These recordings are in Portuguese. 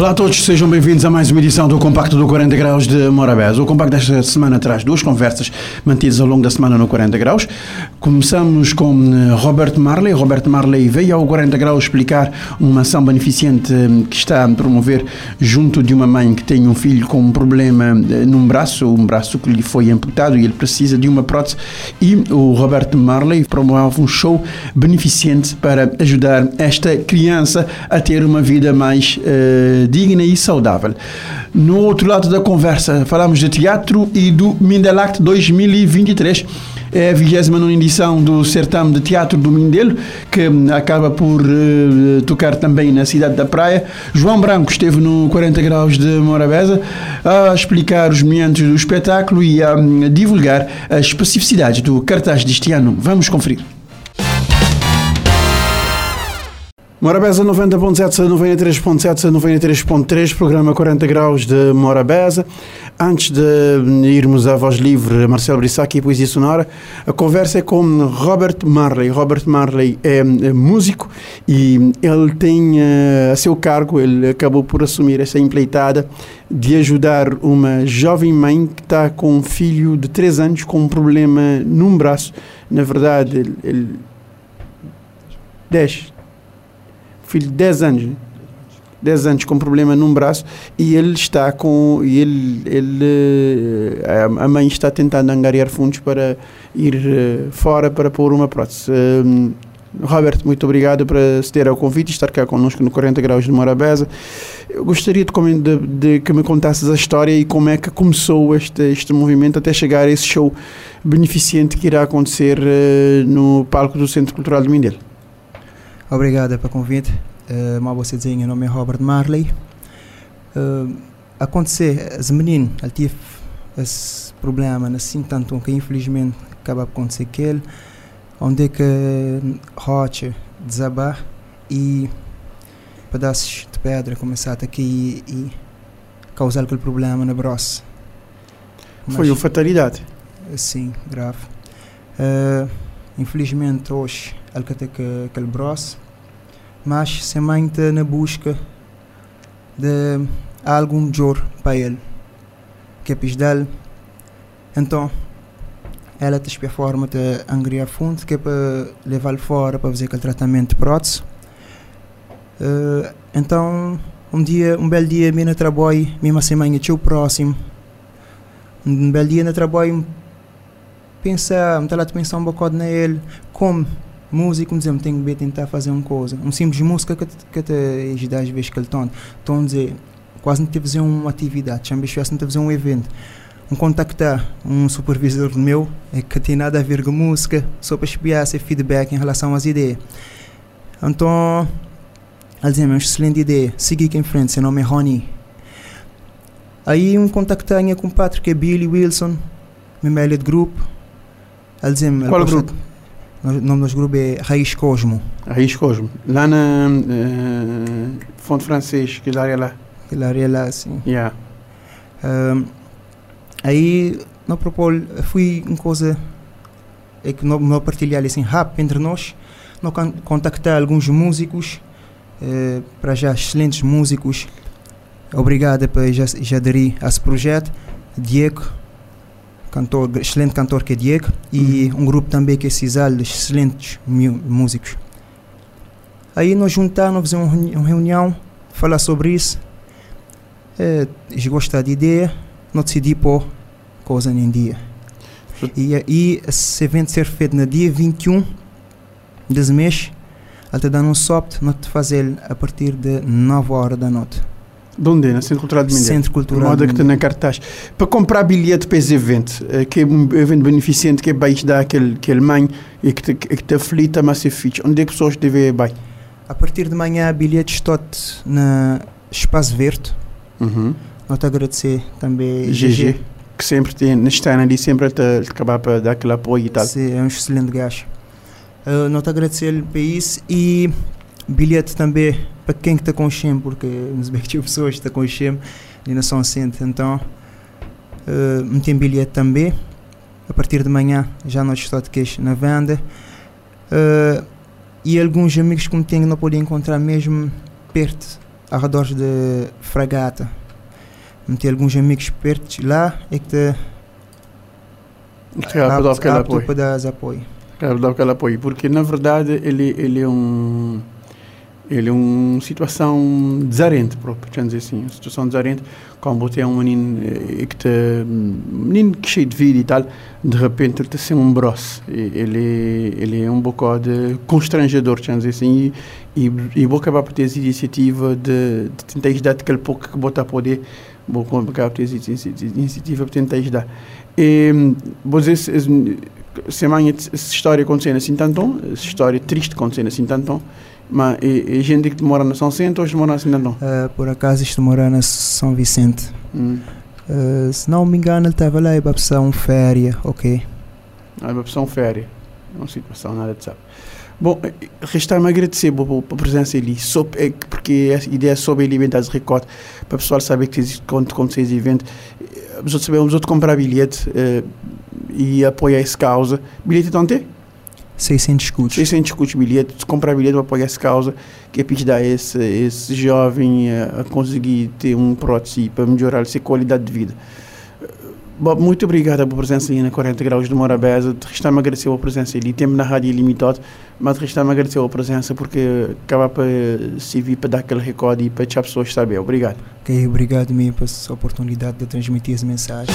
Olá a todos, sejam bem-vindos a mais uma edição do Compacto do 40 Graus de Morabés. O Compacto desta semana traz duas conversas mantidas ao longo da semana no 40 Graus. Começamos com eh, Robert Marley. Robert Marley veio ao 40 Graus explicar uma ação beneficente eh, que está a promover junto de uma mãe que tem um filho com um problema eh, num braço, um braço que lhe foi amputado e ele precisa de uma prótese. E o Robert Marley promove um show beneficente para ajudar esta criança a ter uma vida mais digna e saudável. No outro lado da conversa, falamos de teatro e do Mindelact 2023. É a 29 edição do certame de teatro do Mindelo, que acaba por uh, tocar também na cidade da Praia. João Branco esteve no 40 Graus de Morabeza a explicar os meandros do espetáculo e a um, divulgar as especificidades do cartaz deste ano. Vamos conferir. Morabeza 90.7, 93.7, 93.3, programa 40 graus de Morabeza. Antes de irmos à voz livre, Marcelo Brissac e Poesia Sonora, a conversa é com Robert Marley. Robert Marley é, é músico e ele tem uh, a seu cargo, ele acabou por assumir essa empleitada de ajudar uma jovem mãe que está com um filho de 3 anos com um problema num braço. Na verdade, ele, ele 10, filho de 10 anos, 10 anos com problema num braço e ele está com e ele, ele a mãe está tentando angariar fundos para ir fora para pôr uma prótese. Um, Robert, muito obrigado por ceder ao convite e estar cá connosco no 40 Graus de Morabeza. Eu gostaria de, de, de, que me contasses a história e como é que começou este, este movimento até chegar a esse show beneficente que irá acontecer uh, no palco do Centro Cultural de Mindelo. Obrigado pelo convite. Uh, mal você dizer, meu nome é Robert Marley. Uh, acontecer, esse menino, ele teve esse problema, assim, tanto que infelizmente acaba de acontecer com ele, onde é que rocha desabar e pedaços de pedra começaram a cair e, e causar aquele problema no braço. Foi uma fatalidade? Sim, grave. Uh, infelizmente hoje ele tem aquele braço, mas também está na busca de algum melhor para ele, que é dele. Então, ela tem a forma de angriar fundo, que é para levá-lo fora para fazer aquele tratamento de prótese. Uh, então, um dia, um belo dia, me na trabalho, mesmo semana, o próximo. Um belo dia na trabalho, pensar, me lá de pensar um bocado nele, como músico, dizer, tenho que tentar fazer uma coisa. Um simples música que, que te ajuda às vezes que ele tona. Então, dizer, quase não te fazer uma atividade, já me não te fazer um evento. Um contactar um supervisor meu é que tem nada a ver com música, só para espiar esse feedback em relação às ideias. Então, ele dizia, é uma excelente ideia, siga em frente, seu nome é Rony. Aí um contactar com o Patrick, que é Billy Wilson, meu de grupo. Ele dizia, Qual grupo? O nome do grupo é Raiz Cosmo. Raiz Cosmo. Lá na uh, Fonte Francês, que área lá. Aquela área lá, sim. Yeah. Um, aí, não propôs, fui uma coisa é que não partilhar assim rápido entre nós, não contactar alguns músicos, uh, para já excelentes músicos. Obrigado por já, já aderir a esse projeto. Diego, cantor, excelente cantor que é Diego, e uhum. um grupo também que é Cisal, excelentes músicos. Aí nós juntamos, fazer uma reunião, falar sobre isso. É, eles gostaram da ideia, não decidi pôr coisa em dia. E, e esse evento ser feito no dia 21 desse mês, até dando um soft, nós fazer a partir de 9 horas da noite. De onde? Na Centro Cultural de Mindelo? Centro Cultural. Moda que está na cartaz. Para comprar bilhete para esse evento, eh, que é um evento beneficente que é para dar aquele, aquele mãe e que te, que te aflita, mas é fixe. Onde é que pessoas devem ir? A partir de manhã, bilhetes estão na Espaço Verde. Uhum. Te agradecer também GG, GG, que sempre tem, está ali sempre a acabar para dar aquele apoio e tal. Sim, é um excelente gajo. Uh, nós te agradecer por isso e bilhete também para quem está com o porque nos que pessoas que estão com o ali na São Centro. Então, uh, meti bilhete também. A partir de manhã já não estou de queixa na venda. Uh, e alguns amigos que me tenho não podia encontrar mesmo perto, ao redor de Fragata. Meti alguns amigos perto lá e que te que é apoio. para dar apoio. Para dar apoio, porque na verdade ele, ele é um ele é uma situação desarente próprio, quer dizer assim, uma situação desarente, você é um menino eh, que te, menino que cheio de vida e tal, de repente ele sem um brosse, ele, ele é um bocado constrangedor, quer dizer assim, e, e, e vou acabar por ter essa iniciativa de, de tentar ajudar aquele pouco que botar poder, vou por ter iniciativa para tentar ajudar. E, você, semana essa história acontecendo assim tanto, essa história triste acontecendo assim tanto, mas e, e gente que mora na São Vicente ou mora assim não? Uh, por acaso isto mora na São Vicente. Hum. Uh, se não me engano ele estava lá e para opção férias, ok. Ah, para opção férias. Não situação nada de sabe. Bom, resta-me agradecer pela presença ali, é porque a ideia é sobre alimentar recorte, para o pessoal saber que existe quando acontecer esse evento. Os outros sabemos, outros comprar bilhete uh, e apoiar essa causa. Bilhete então tem? 600 escudos. 600 escudos bilhete, comprar bilhete para apoiar essa causa, que é para ajudar esse, esse jovem a, a conseguir ter um prótese para melhorar a sua qualidade de vida. Bob, muito obrigado pela presença aí na 40 Graus de Morabeza. Resta-me agradecer a presença ali. Temos na rádio limitado, mas resta-me agradecer a presença porque acaba para servir para dar aquele recorde e para as pessoas saber. Obrigado. Ok, obrigado mesmo por essa oportunidade de transmitir essa mensagem.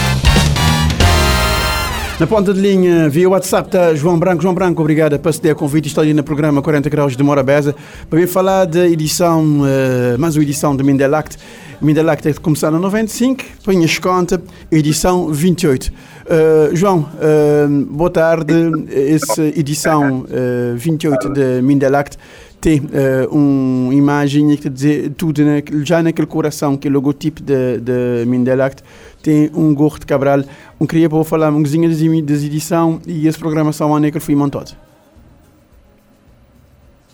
Na ponta de linha, via WhatsApp, está João Branco. João Branco, obrigado por ceder convite. Estou ali no programa 40 Graus de Morabeza para vir falar da edição, uh, mais uma edição de Mindelact. Mindelact é começar no 95, põe-as conta, edição 28. Uh, eh, João, uh, boa tarde. Essa edição uh, 28 de Mindelact tem uma imagem que dizer tudo na, já naquele coração que é o logotipo de, de Mindelact tem um gorro de Cabral. Um queria para falar um coisinha das edição e essa programação onde é que foi montada.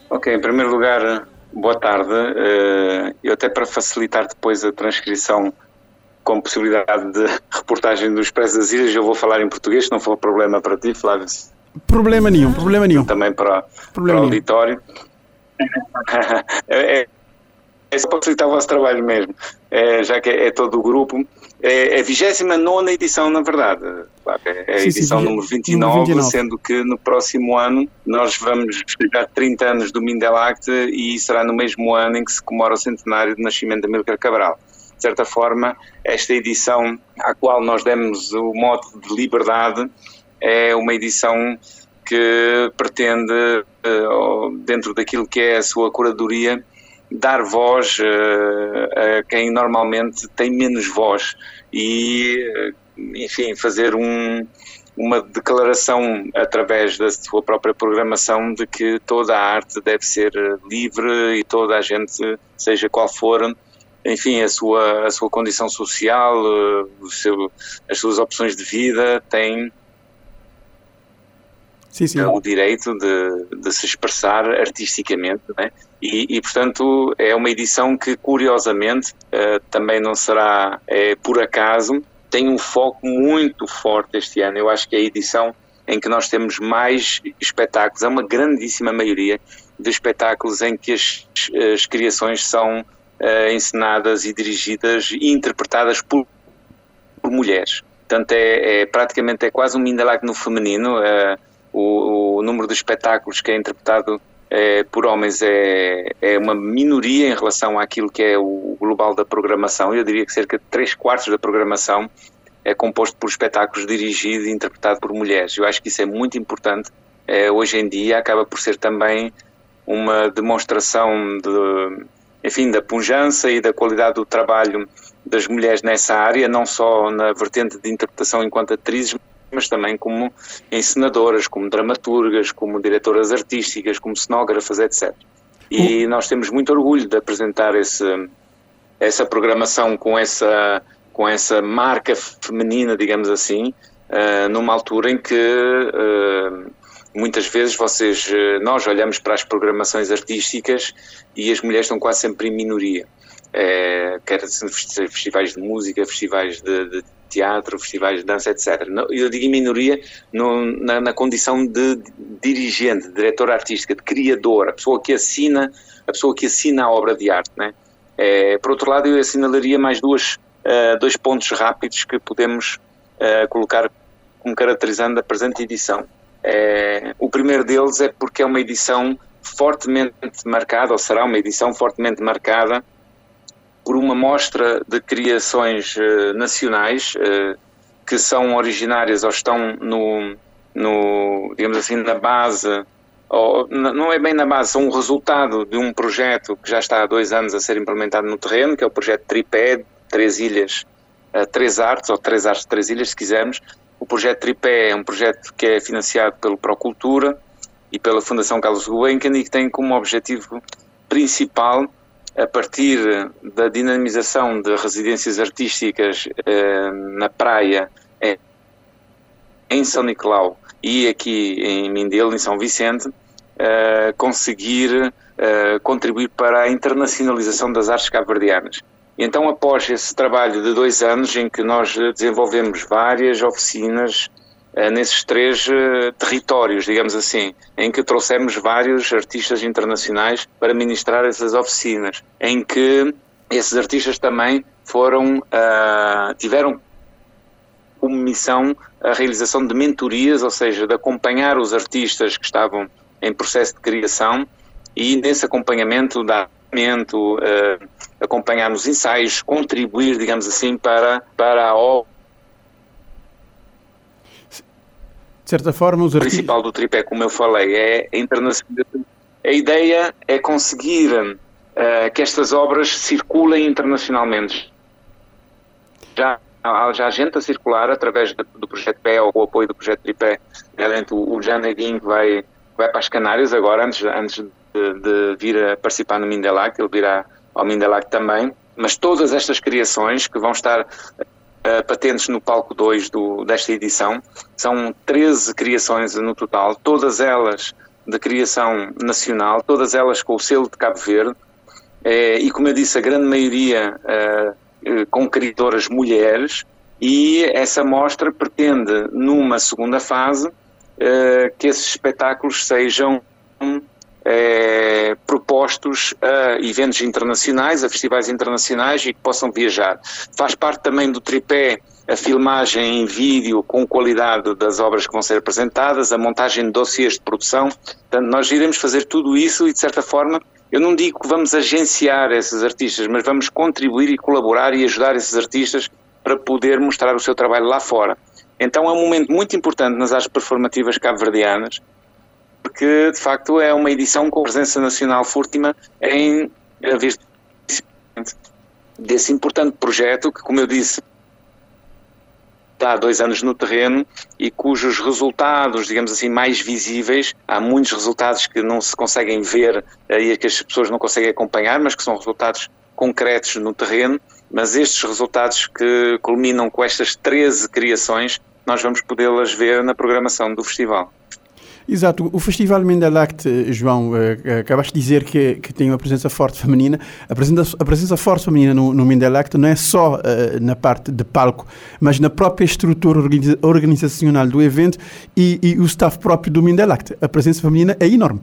Ok, em primeiro lugar, boa tarde. Uh, eu até para facilitar depois a transcrição com possibilidade de reportagem do Expresso das Ilhas, eu vou falar em português, se não for problema para ti, Flávio. Problema nenhum, problema nenhum. Também para, para o auditório. é, é, é só facilitar o vosso trabalho mesmo, é, já que é, é, todo o grupo. É, é a 29 edição, na verdade. É a sim, edição sim, número 29, 29, sendo que no próximo ano nós vamos festejar 30 anos do Mindelact e será no mesmo ano em que se comemora o centenário do nascimento de Amílcar Cabral. De certa forma, esta edição à qual nós demos o mote de liberdade é uma edição que pretende, eh, dentro daquilo que é a sua curadoria, dar voz uh, a quem normalmente tem menos voz e, uh, enfim, fazer um, uma declaração através da sua própria programação de que toda a arte deve ser livre e toda a gente, seja qual for, enfim, a sua, a sua condição social, seu, as suas opções de vida, tem sim, sim. o direito de, de, se expressar artisticamente, né? E, e, portanto é uma edição que curiosamente uh, também não será é, por acaso, tem um foco muito forte este ano, eu acho que é a edição em que nós temos mais espetáculos, é uma grandíssima maioria de espetáculos em que as, as criações são uh, encenadas e dirigidas e interpretadas por, por mulheres. Portanto, é, é, praticamente é quase um Mindelac no feminino. Uh, o, o número de espetáculos que é interpretado é, por homens é, é uma minoria em relação àquilo que é o global da programação. Eu diria que cerca de 3 quartos da programação é composto por espetáculos dirigidos e interpretados por mulheres. Eu acho que isso é muito importante. É, hoje em dia acaba por ser também uma demonstração de, enfim, da pujança e da qualidade do trabalho das mulheres nessa área, não só na vertente de interpretação enquanto atrizes, mas também como encenadoras, como dramaturgas, como diretoras artísticas, como cenógrafas, etc. E nós temos muito orgulho de apresentar esse, essa programação com essa, com essa marca feminina, digamos assim, uh, numa altura em que uh, muitas vezes vocês, uh, nós olhamos para as programações artísticas e as mulheres estão quase sempre em minoria. é, quer festivais de música, festivais de, de, teatro, festivais de dança, etc. Eu digo em minoria no, na, na, condição de dirigente, de diretor artística, de criador, a pessoa que assina, a pessoa que assina a obra de arte, né? É, por outro lado, eu assinalaria mais duas, uh, dois pontos rápidos que podemos uh, colocar como caracterizando a presente edição. É, o primeiro deles é porque é uma edição fortemente marcada, ou será uma edição fortemente marcada por uma mostra de criações uh, nacionais uh, que são originárias ou estão no, no digamos assim, na base, ou, não é bem na base, são um resultado de um projeto que já está há dois anos a ser implementado no terreno, que é o projeto Tripé, Três Ilhas, uh, Três Artes, ou Três Artes, Três Ilhas, se quisermos. O projeto Tripé é um projeto que é financiado pelo Procultura e pela Fundação Carlos Gulbenkian e que tem como objetivo principal a partir da dinamização de residências artísticas eh, na praia em São Nicolau e aqui em Mindelo, em São Vicente, eh, conseguir eh, contribuir para a internacionalização das artes cabo-verdianas. Então, após esse trabalho de dois anos, em que nós desenvolvemos várias oficinas nesses três eh, territórios, digamos assim, em que trouxemos vários artistas internacionais para ministrar essas oficinas, em que esses artistas também foram, uh, tiveram como missão a realização de mentorias, ou seja, de acompanhar os artistas que estavam em processo de criação e nesse acompanhamento dar uh, acompanhar nos ensaios, contribuir, digamos assim, para, para a obra certa forma, os artistas... O principal do tripé, como eu falei, é a internacionalização. A ideia é conseguir uh, que estas obras circulem internacionalmente. Já há já gente a circular através do projeto PE ou com o apoio do projeto Tripé. Realmente o, o Jean Neguinho vai, vai para as Canárias agora, antes, antes de, de vir a participar no Mindelac, ele virá ao Mindelac também. Mas todas estas criações que vão estar uh, patentes no palco 2 do, desta edição. São 13 criações no total, todas elas de criação nacional, todas elas com o selo de Cabo Verde. Uh, e como eu disse, a grande maioria uh, com criadoras mulheres. E essa mostra pretende, numa segunda fase, que esses espetáculos sejam é, propostos a eventos internacionais, a festivais internacionais e que possam viajar. Faz parte também do tripé a filmagem em vídeo com qualidade das obras que vão ser apresentadas, a montagem de dossiês de produção. Portanto, nós iremos fazer tudo isso e, de certa forma, eu não digo que vamos agenciar esses artistas, mas vamos contribuir e colaborar e ajudar esses artistas para poder mostrar o seu trabalho lá fora. Então é um momento muito importante nas artes performativas cabo-verdianas, porque de facto é uma edição com presença nacional fúrtima em vez desse importante projeto que, como eu disse, está há dois anos no terreno e cujos resultados, digamos assim, mais visíveis, há muitos resultados que não se conseguem ver e que as pessoas não conseguem acompanhar, mas que são resultados concretos no terreno, mas estes resultados que culminam com estas 13 criações, nós vamos podê-las ver na programação do festival. Exato. O Festival Mendelact, João, uh, acabaste de dizer que, que tem uma presença forte feminina. A presença, a presença forte feminina no, no Mendelact não é só uh, na parte de palco, mas na própria estrutura organizacional do evento e, e o staff próprio do Mendelact. A presença feminina é enorme.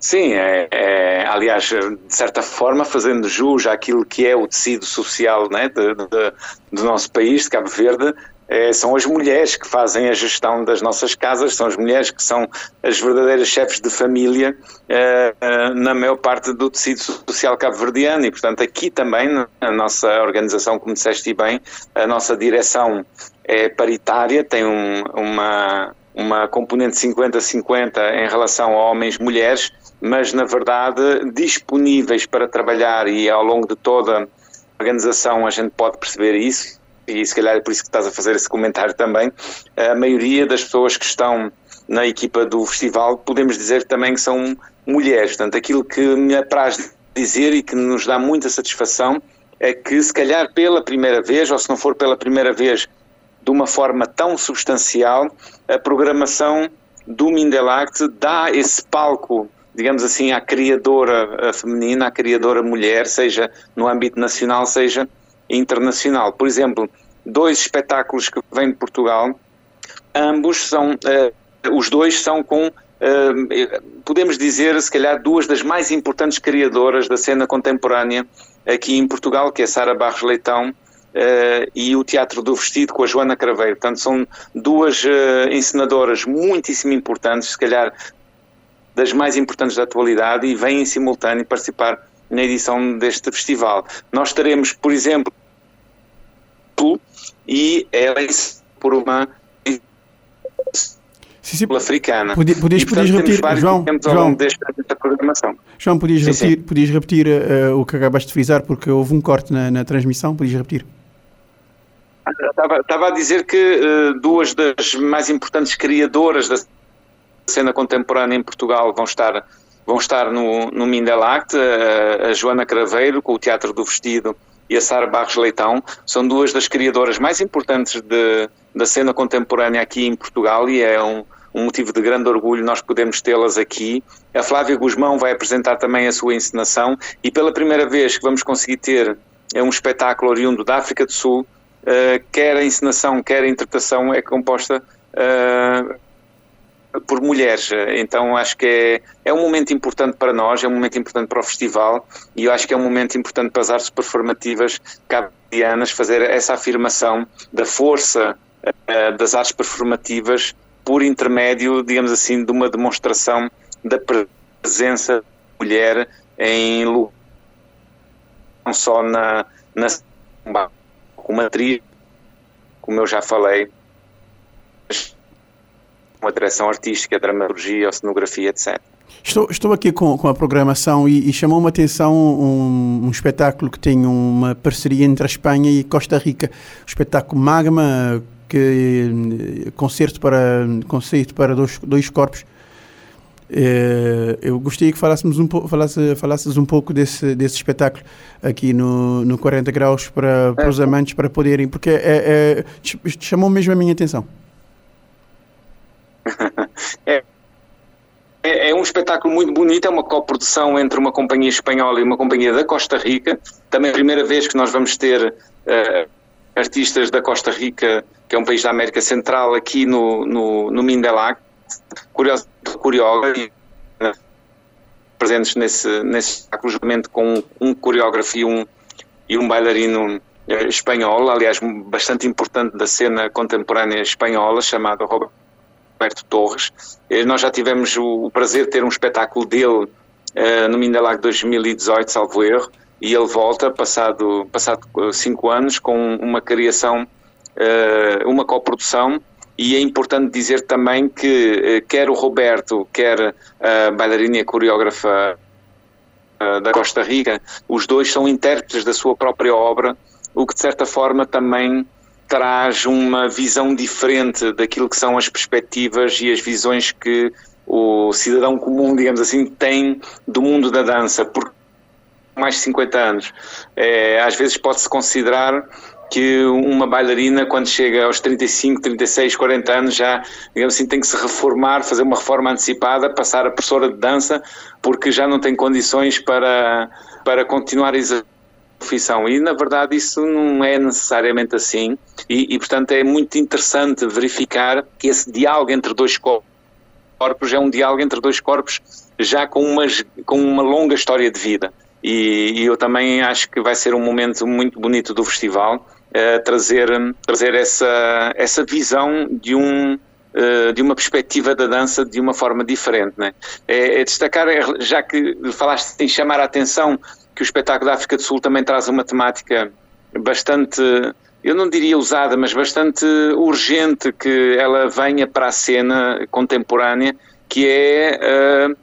Sim, é, é, aliás, de certa forma, fazendo jus àquilo que é o tecido social né, de, de, do nosso país, de Cabo Verde, é, são as mulheres que fazem a gestão das nossas casas, são as mulheres que são as verdadeiras chefes de família é, é, na maior parte do tecido social cabo-verdiano. E, portanto, aqui também na nossa organização, como disseste bem, a nossa direção é paritária, tem um, uma, uma componente 50-50 em relação a homens e mulheres, mas na verdade disponíveis para trabalhar e ao longo de toda a organização a gente pode perceber isso e se calhar é por isso que estás a fazer esse comentário também, a maioria das pessoas que estão na equipa do festival, podemos dizer também que são mulheres. Portanto, aquilo que me apraz dizer e que nos dá muita satisfação é que, se calhar pela primeira vez, ou se não for pela primeira vez de uma forma tão substancial, a programação do Mindelact dá esse palco digamos assim, à criadora feminina, à criadora mulher, seja no âmbito nacional, seja internacional. Por exemplo, dois espetáculos que vêm de Portugal, ambos são, uh, os dois são com, uh, podemos dizer, se calhar, duas das mais importantes criadoras da cena contemporânea aqui em Portugal, que é Sara Barros Leitão Uh, e o Teatro do Vestido com a Joana Craveiro. Portanto, são duas encenadoras muitíssimo importantes, se calhar das mais importantes da atualidade, e vêm em simultâneo participar na edição deste festival. Nós teremos, por exemplo, e ela é por uma Sim, sim. africana. Podias, podias, podias repetir, João, João, desta, desta programação. João, podias sim, repetir, Podias repetir uh, o que acabaste de frisar, porque houve um corte na, na transmissão, podias repetir? Estava, estava a dizer que uh, duas das mais importantes criadoras da cena contemporânea em Portugal vão estar, vão estar no, no Mindelact, a, a Joana Craveiro, com o Teatro do Vestido, e a Sara Barros Leitão, são duas das criadoras mais importantes de, da cena contemporânea aqui em Portugal e é um, um motivo de grande orgulho nós podemos tê-las aqui. A Flávia Guzmão vai apresentar também a sua encenação e pela primeira vez que vamos conseguir ter é um espetáculo oriundo da África do Sul, uh, quer a encenação, quer a interpretação é composta uh, por mulheres. Então acho que é, é um momento importante para nós, é um momento importante para o festival e eu acho que é um momento importante para as artes performativas cabo-verdianas fazer essa afirmação da força uh, das artes performativas por intermédio, digamos assim, de uma demonstração da presença da mulher em não só na, na como atriz, como eu já falei, uma direção artística, dramaturgia, oceanografia, etc. Estou, estou aqui com, com a programação e, e chamou-me a atenção um, um, espetáculo que tem uma parceria entre a Espanha e Costa Rica. O espetáculo Magma, que concerto para, concerto para dois, dois corpos. É, eu gostaria que falássemos um falasse, falasses um pouco desse, desse espetáculo aqui no, no 40 Graus para, para os é. amantes, para poderem, porque é, é, chamou mesmo a minha atenção. É, é, é, um espetáculo muito bonito, é uma coprodução entre uma companhia espanhola e uma companhia da Costa Rica. Também é a primeira vez que nós vamos ter uh, artistas da Costa Rica, que é um país da América Central, aqui no, no, no Mindelac, curioso, coreógrafo, presentes nesse, nesse espetáculo, juntamente com um coreógrafo e um, e um bailarino uh, espanhol, aliás, bastante importante da cena contemporânea espanhola, chamado Robert Roberto Torres. Eh, nós já tivemos o prazer de ter um espetáculo dele uh, no Mindalag 2018, salvo erro, e ele volta, passado, passado eh, cinco anos, com uma criação, uma coprodução, e é importante dizer também que quer o Roberto, quer a bailarina e a coreógrafa da Costa Rica, os dois são intérpretes da sua própria obra, o que de certa forma também traz uma visão diferente daquilo que são as perspectivas e as visões que o cidadão comum, digamos assim, tem do mundo da dança, por mais de 50 anos. É, às vezes pode-se considerar que uma bailarina, quando chega aos 35, 36, 40 anos, já, digamos assim, tem que se reformar, fazer uma reforma antecipada, passar a professora de dança, porque já não tem condições para, para continuar a exercer profissão e na verdade isso não é necessariamente assim e, e, portanto é muito interessante verificar que esse diálogo entre dois corpos é um diálogo entre dois corpos já com, umas, com uma longa história de vida e, e eu também acho que vai ser um momento muito bonito do festival uh, trazer, trazer essa, essa visão de um uh, de uma perspectiva da dança de uma forma diferente. Né? É, é destacar, já que falaste em chamar a atenção que o espetáculo da África do Sul também traz uma temática bastante, eu não diria usada, mas bastante urgente que ela venha para a cena contemporânea, que é uh,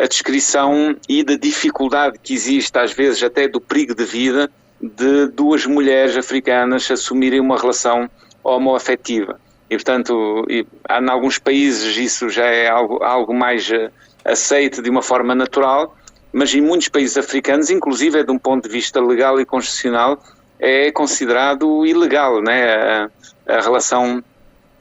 a descrição e da dificuldade que existe, às vezes até do perigo de vida, de duas mulheres africanas assumirem uma relação homoafetiva. E, portanto, e, em alguns países isso já é algo, algo mais uh, aceito de uma forma natural, mas em muitos países africanos, inclusive de um ponto de vista legal e constitucional, é considerado ilegal né, a, a relação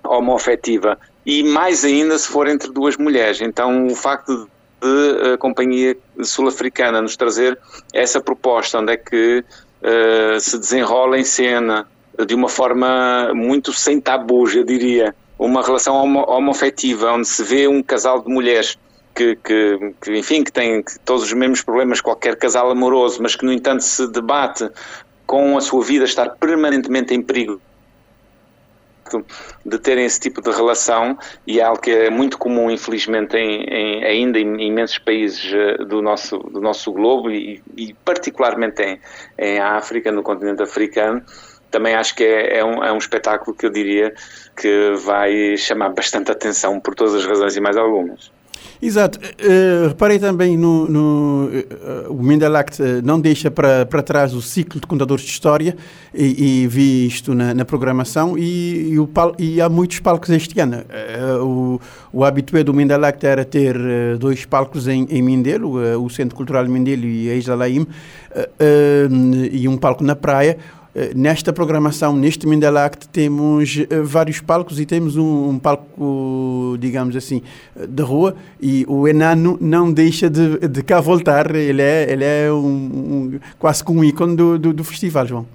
homoafetiva. E mais ainda se for entre duas mulheres. Então, o facto de uh, companhia sul-africana nos trazer essa proposta, onde é que uh, se desenrola em cena de uma forma muito sem tabus, eu diria, uma relação homo homoafetiva, onde se vê um casal de mulheres que, que, que, enfim, que têm todos os mesmos problemas qualquer casal amoroso, mas que no entanto se debate com a sua vida estar permanentemente em perigo de terem esse tipo de relação e é algo que é muito comum, infelizmente, em, em, ainda em imensos países eh, do nosso, do nosso globo e, e particularmente em, em África, no continente africano. Também acho que é, é, um, é um espetáculo que eu diria que vai chamar bastante atenção por todas as razões e mais algumas. Exato. Uh, reparei também no, no uh, o Mindelact não deixa para, para trás o ciclo de contadores de história e, e vi isto na, na programação e, e, o pal, e há muitos palcos este ano. Uh, o, o habitué do Mindelact era ter dois palcos em, em Mindelo, o Centro Cultural Mindelo e a Isla Laim, e um palco na praia. Eh, nesta programação, neste Mindelact, temos uh, vários palcos e temos um, um, palco, digamos assim, de rua e o Enano não deixa de, de cá voltar. Ele é, ele é um, um quase que um ícone do, do, do, festival, João.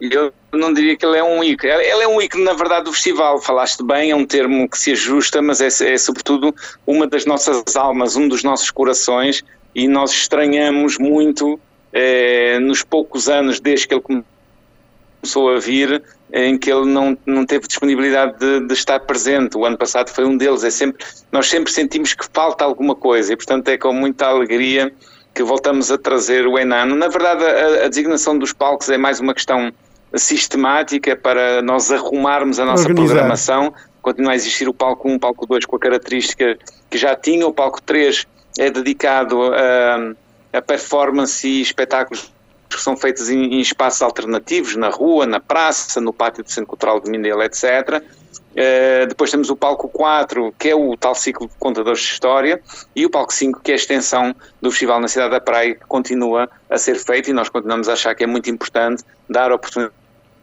Eu não diria que ele é um ícone. Ele é um ícone, na verdade, do festival. Falaste bem, é um termo que se ajusta, mas é, é sobretudo uma das nossas almas, um dos nossos corações e nós estranhamos muito eh, nos poucos anos desde que ele começou a vir, em que ele não, não teve disponibilidade de, de, estar presente. O ano passado foi um deles. É sempre, nós sempre sentimos que falta alguma coisa e, portanto, é com muita alegria que voltamos a trazer o Enano. Na verdade, a, a designação dos palcos é mais uma questão sistemática para nós arrumarmos a nossa Organizar. programação. Continua a existir o palco 1, o palco 2 com a característica que já tinha, o palco 3 é dedicado a a performance e espetáculos que são feitos em, em, espaços alternativos, na rua, na praça, no pátio do Centro Cultural de Mindelo, etc. Uh, eh, depois temos o palco 4, que é o tal ciclo de contadores de história, e o palco 5, que é a extensão do Festival na Cidade da Praia, que continua a ser feito e nós continuamos a achar que é muito importante dar oportunidade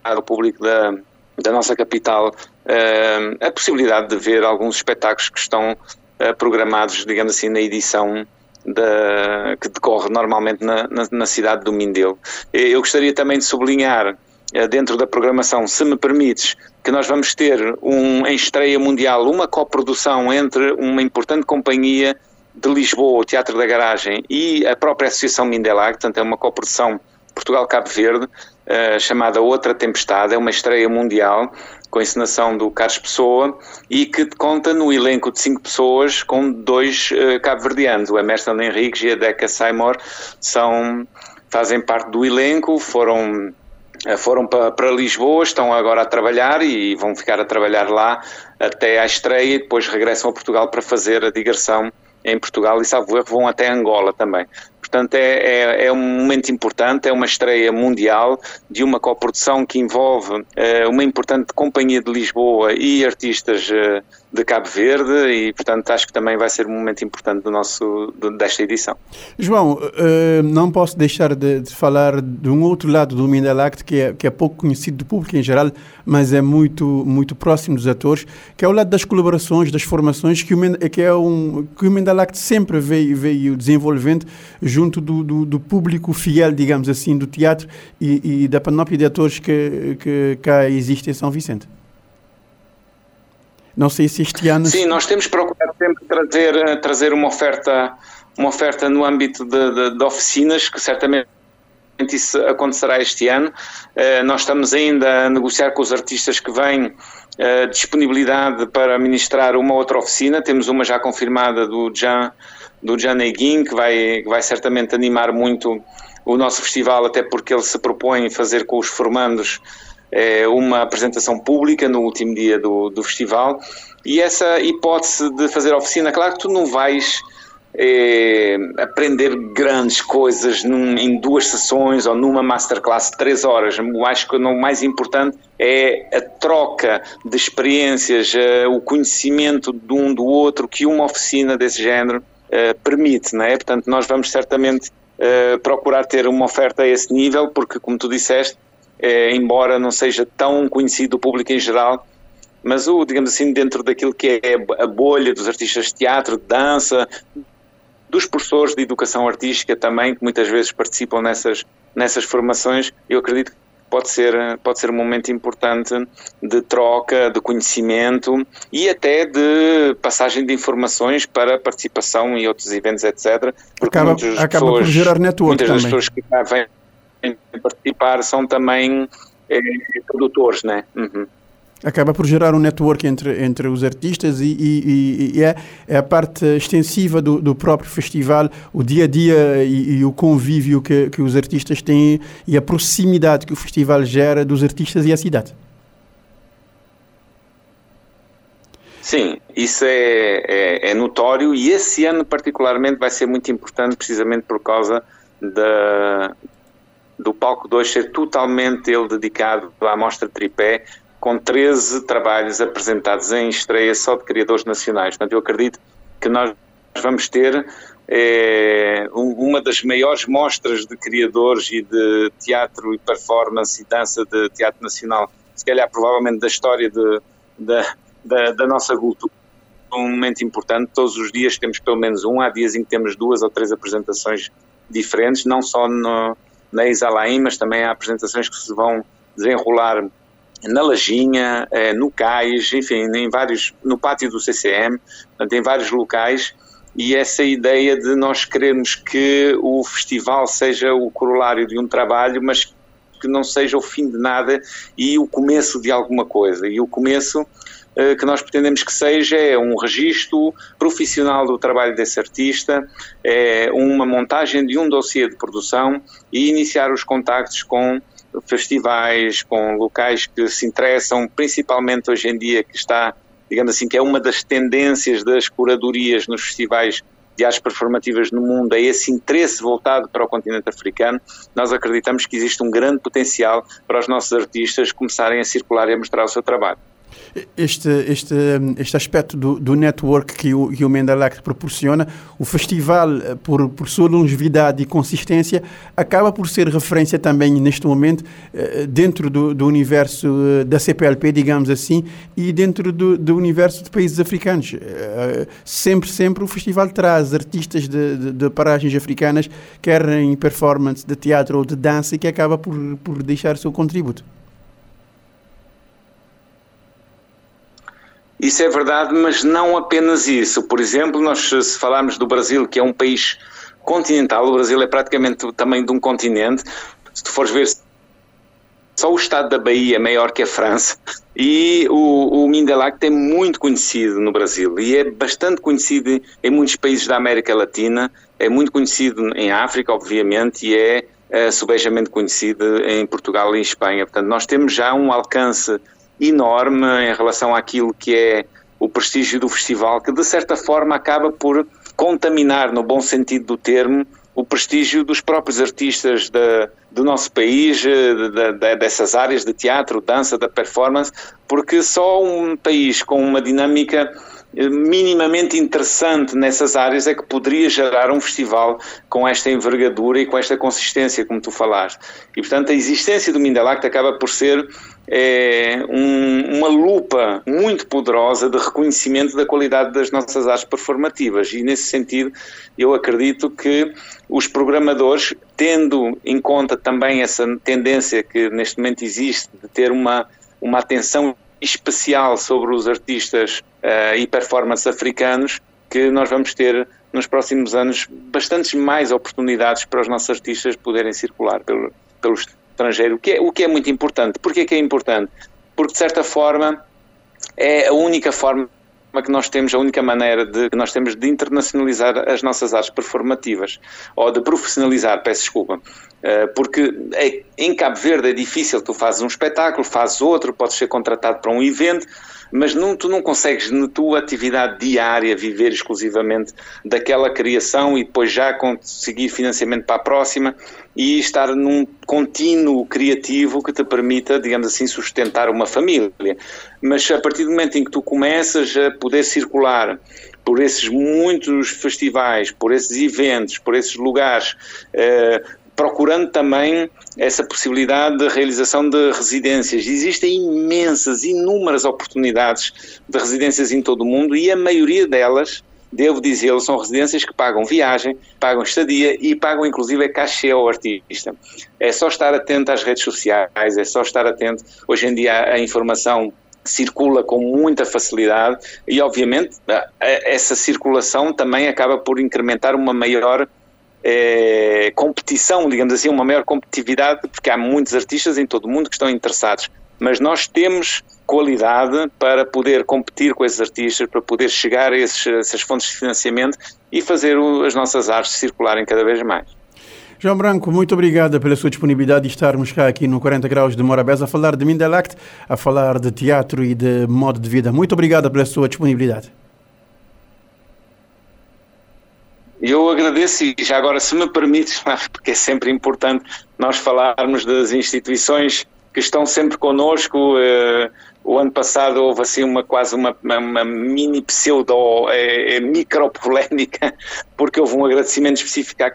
ao público da, da nossa capital uh, a possibilidade de ver alguns espetáculos que estão uh, programados, digamos assim, na edição da, que decorre normalmente na, na, na, cidade do Mindelo. Eu gostaria também de sublinhar, eh, dentro da programação, se me permites, que nós vamos ter um, em estreia mundial uma coprodução entre uma importante companhia de Lisboa, o Teatro da Garagem, e a própria Associação Mindelag, portanto é uma coprodução Portugal-Cabo Verde, uh, chamada Outra Tempestade, é uma estreia mundial, com a encenação do Carlos Pessoa e que conta no elenco de cinco pessoas com dois uh, cabo-verdianos, o Emerson Henriques e a Deca Seymour, são, fazem parte do elenco, foram eh, foram para, Lisboa, estão agora a trabalhar e vão ficar a trabalhar lá até à estreia e depois regressam a Portugal para fazer a digressão em Portugal e, salvo erro, vão até Angola também. Portanto, é, é, é, um momento importante, é uma estreia mundial de uma coprodução que envolve é, uma importante companhia de Lisboa e artistas é, de Cabo Verde e, portanto, acho que também vai ser um momento importante do nosso, desta edição. João, uh, não posso deixar de, de, falar de um outro lado do Mindelact que é, que é pouco conhecido do público em geral, mas é muito, muito próximo dos atores, que é o lado das colaborações, das formações, que o, é um, que o Mindelact sempre veio, veio desenvolvendo junto do, do, do, público fiel, digamos assim, do teatro e, e da panóplia de atores que, que cá existe em São Vicente. Não sei se este ano. Sim, nós temos procurado sempre trazer, eh, trazer uma, oferta, uma oferta no âmbito de, de, de oficinas, que certamente isso acontecerá este ano. Uh, nós estamos ainda a negociar com os artistas que vêm uh, disponibilidade para ministrar uma outra oficina. Temos uma já confirmada do Jean, do Jean Neguin, que vai, que vai certamente animar muito o nosso festival, até porque ele se propõe fazer com os formandos é, uma apresentação pública no último dia do, do festival e essa hipótese de fazer oficina, claro que tu não vais é, aprender grandes coisas num, em duas sessões ou numa masterclass de três horas. Eu acho que o mais importante é a troca de experiências, é, o conhecimento de um do outro que uma oficina desse género é, permite, não é? Portanto, nós vamos certamente procurar ter uma oferta a esse nível, porque, como tu disseste, é, embora não seja tão conhecido do público em geral, mas o, digamos assim, dentro daquilo que é a bolha dos artistas de teatro, de dança, dos professores de educação artística também, que muitas vezes participam nessas, nessas formações, eu acredito que pode ser, pode ser um momento importante de troca, de conhecimento e até de passagem de informações para participação em outros eventos, etc. Porque acaba, acaba por gerar network muitas também. das pessoas que vêm participar são também é, produtores, né? Uhum acaba por gerar um network entre, entre os artistas e, e, e é, é, a parte extensiva do, do, próprio festival, o dia a dia e, e, o convívio que, que os artistas têm e a proximidade que o festival gera dos artistas e a cidade. Sim, isso é, é, é, notório e esse ano particularmente vai ser muito importante precisamente por causa da, do palco 2 ser totalmente ele dedicado à mostra tripé, com 13 trabalhos apresentados em estreia só de criadores nacionais. Portanto, eu acredito que nós vamos ter é, uma das maiores mostras de criadores e de teatro e performance e dança de teatro nacional, se calhar provavelmente da história de, da, da, da nossa cultura um momento importante. Todos os dias temos pelo menos um, há dias em que temos duas ou três apresentações diferentes, não só no, na Isalaim, mas também há apresentações que se vão desenrolar na Lajinha, eh, no Cais, enfim, em vários, no pátio do CCM, em vários locais, e essa ideia de nós queremos que o festival seja o corolário de um trabalho, mas que não seja o fim de nada e o começo de alguma coisa. E o começo que nós pretendemos que seja é um registro profissional do trabalho desse artista, é uma montagem de um dossiê de produção e iniciar os contactos com festivais, com locais que se interessam, principalmente hoje em dia, que está, digamos assim, que é uma das tendências das curadorias nos festivais de artes performativas no mundo, é esse interesse voltado para o continente africano, nós acreditamos que existe um grande potencial para os nossos artistas começarem a circular e a mostrar o seu trabalho este, este, este aspecto do, do network que o, que o Mendelac proporciona, o festival, eh, por, por sua longevidade e consistência, acaba por ser referência também neste momento eh, dentro do, do universo eh, da CPLP, digamos assim, e dentro do, do universo de países africanos. Sempre, sempre o festival traz artistas de, de, de paragens africanas, quer em performance de teatro ou de dança, e que acaba por, por deixar o seu contributo. Isso é verdade, mas não apenas isso. Por exemplo, nós se falarmos do Brasil, que é um país continental, o Brasil é praticamente tamanho de um continente. Se tu fores ver, só o estado da Bahia é maior que a França. E o, o Mindelac é muito conhecido no Brasil e é bastante conhecido em muitos países da América Latina, é muito conhecido em África, obviamente, e é, é subejamente conhecido em Portugal e em Espanha. Portanto, nós temos já um alcance enorme em relação àquilo que é o prestígio do festival, que de certa forma acaba por contaminar, no bom sentido do termo, o prestígio dos próprios artistas do nosso país, de, de, dessas áreas de teatro, dança, da performance, porque só um país com uma dinâmica eh, minimamente interessante nessas áreas é que poderia gerar um festival com esta envergadura e com esta consistência, como tu falaste. E, portanto, a existência do Mindelact acaba por ser é, um, uma lupa muito poderosa de reconhecimento da qualidade das nossas artes performativas. E nesse sentido eu acredito que os programadores, tendo em conta também essa tendência que neste momento existe de ter uma, uma atenção especial sobre os artistas uh, e performances africanos, que nós vamos ter nos próximos anos bastantes mais oportunidades para os nossos artistas poderem circular pelo, pelos estrangeiro, o que é, o que é muito importante. Porquê que é importante? Porque, de certa forma, é a única forma que nós temos, a única maneira de, que nós temos de internacionalizar as nossas artes performativas, ou de profissionalizar, peço desculpa, eh, porque é, em Cabo Verde é difícil, tu fazes um espetáculo, fazes outro, podes ser contratado para um evento, mas não, tu não consegues na tua atividade diária viver exclusivamente daquela criação e depois já conseguir financiamento para a próxima e estar num contínuo criativo que te permita, digamos assim, sustentar uma família. Mas a partir do momento em que tu começas a poder circular por esses muitos festivais, por esses eventos, por esses lugares, uh, procurando também essa possibilidade de realização de residências. Existem imensas, inúmeras oportunidades de residências em todo o mundo e a maioria delas devo dizê-lo, são residências que pagam viagem, pagam estadia e pagam inclusive a cachê ao artista. É só estar atento às redes sociais, é só estar atento. Hoje em dia a informação circula com muita facilidade e, obviamente, essa circulação também acaba por incrementar uma maior é, competição, digamos assim, uma maior competitividade, porque há muitos artistas em todo o mundo que estão interessados. Mas nós temos qualidade para poder competir com esses artistas, para poder chegar a esses, essas fontes de financiamento e fazer o, as nossas artes circularem cada vez mais. João Branco, muito obrigado pela sua disponibilidade de estarmos cá aqui no 40 Graus de Morabés a falar de Mindelact, a falar de teatro e de modo de vida. Muito obrigado pela sua disponibilidade. Eu agradeço e já agora, se me permites, porque é sempre importante nós falarmos das instituições que estão sempre connosco. Eh, o ano passado houve assim uma quase uma, uma mini pseudo é, é, micro polémica, porque houve um agradecimento específico à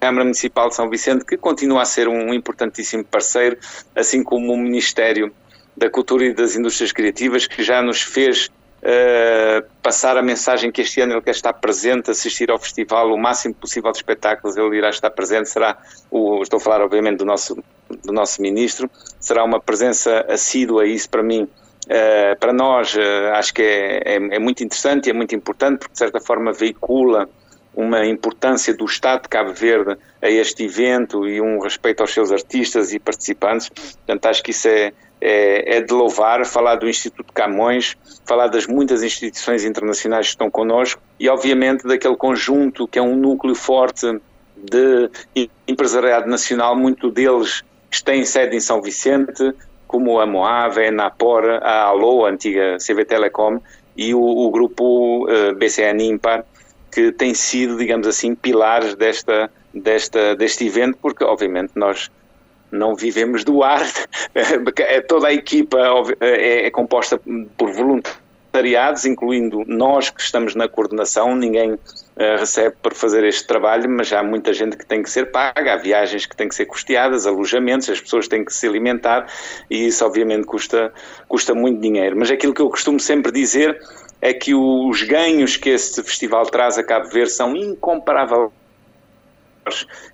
Câmara Municipal de São Vicente, que continua a ser um importantíssimo parceiro, assim como o Ministério da Cultura e das Indústrias Criativas, que já nos fez uh, passar a mensagem que este ano ele quer estar presente, assistir ao festival, o máximo possível de espetáculos, ele irá estar presente, será, o, estou a falar obviamente do nosso, do nosso Ministro, será uma presença assídua, isso para mim Uh, para nós, uh, acho que é, é, é, muito interessante e é muito importante, porque de certa forma veicula uma importância do Estado de Cabo Verde a este evento e um respeito aos seus artistas e participantes. Portanto, acho que isso é, é, é, de louvar, falar do Instituto Camões, falar das muitas instituições internacionais que estão connosco e, obviamente, daquele conjunto que é um núcleo forte de empresariado nacional, muito deles que têm sede em São Vicente, como a Moave, a Napor, a Allo, a antiga CV Telecom, e o, o grupo uh, eh, BCN Impar, que tem sido, digamos assim, pilares desta, desta, deste evento, porque, obviamente, nós não vivemos do ar, é, toda a equipa é, é composta por voluntariados, incluindo nós que estamos na coordenação, ninguém uh, recebe por fazer este trabalho, mas há muita gente que tem que ser paga, há viagens que têm que ser custeadas, alojamentos, as pessoas têm que se alimentar e isso obviamente custa, custa muito dinheiro. Mas aquilo que eu costumo sempre dizer é que os ganhos que este festival traz a Cabo Verde são incomparáveis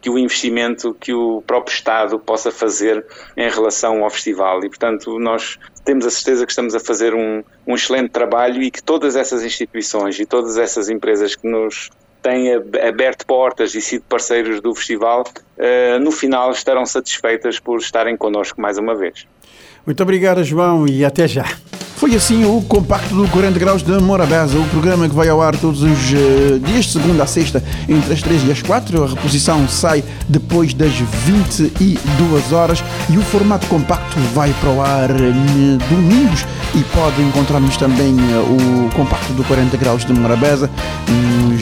que o investimento que o próprio Estado possa fazer em relação ao festival. E, portanto, nós temos a certeza que estamos a fazer um, um excelente trabalho e que todas essas instituições e todas essas empresas que nos têm aberto portas e sido parceiros do festival, uh, no final estarão satisfeitas por estarem connosco mais uma vez. Muito obrigado, João, e até já. Foi assim o compacto do 40 Graus de Morabeza, o programa que vai ao ar todos os uh, dias, de segunda a sexta, entre as 3 e as 4. A reposição sai depois das 22 horas e o formato compacto vai para o ar uh, domingos e pode encontrar-nos também uh, o compacto do 40 Graus de Morabeza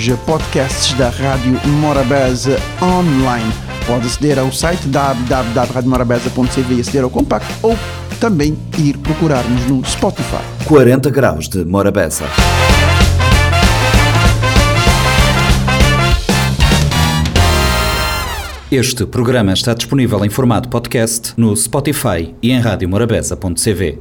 nos podcasts da Rádio Morabeza online. Pode aceder ao site www.radiomorabeza.cv e aceder ao compacto ou também ir procurar-nos no Spotify. 40 graus de Morabeza. Este programa está disponível em formato podcast no Spotify e em radiomorabeza.cv.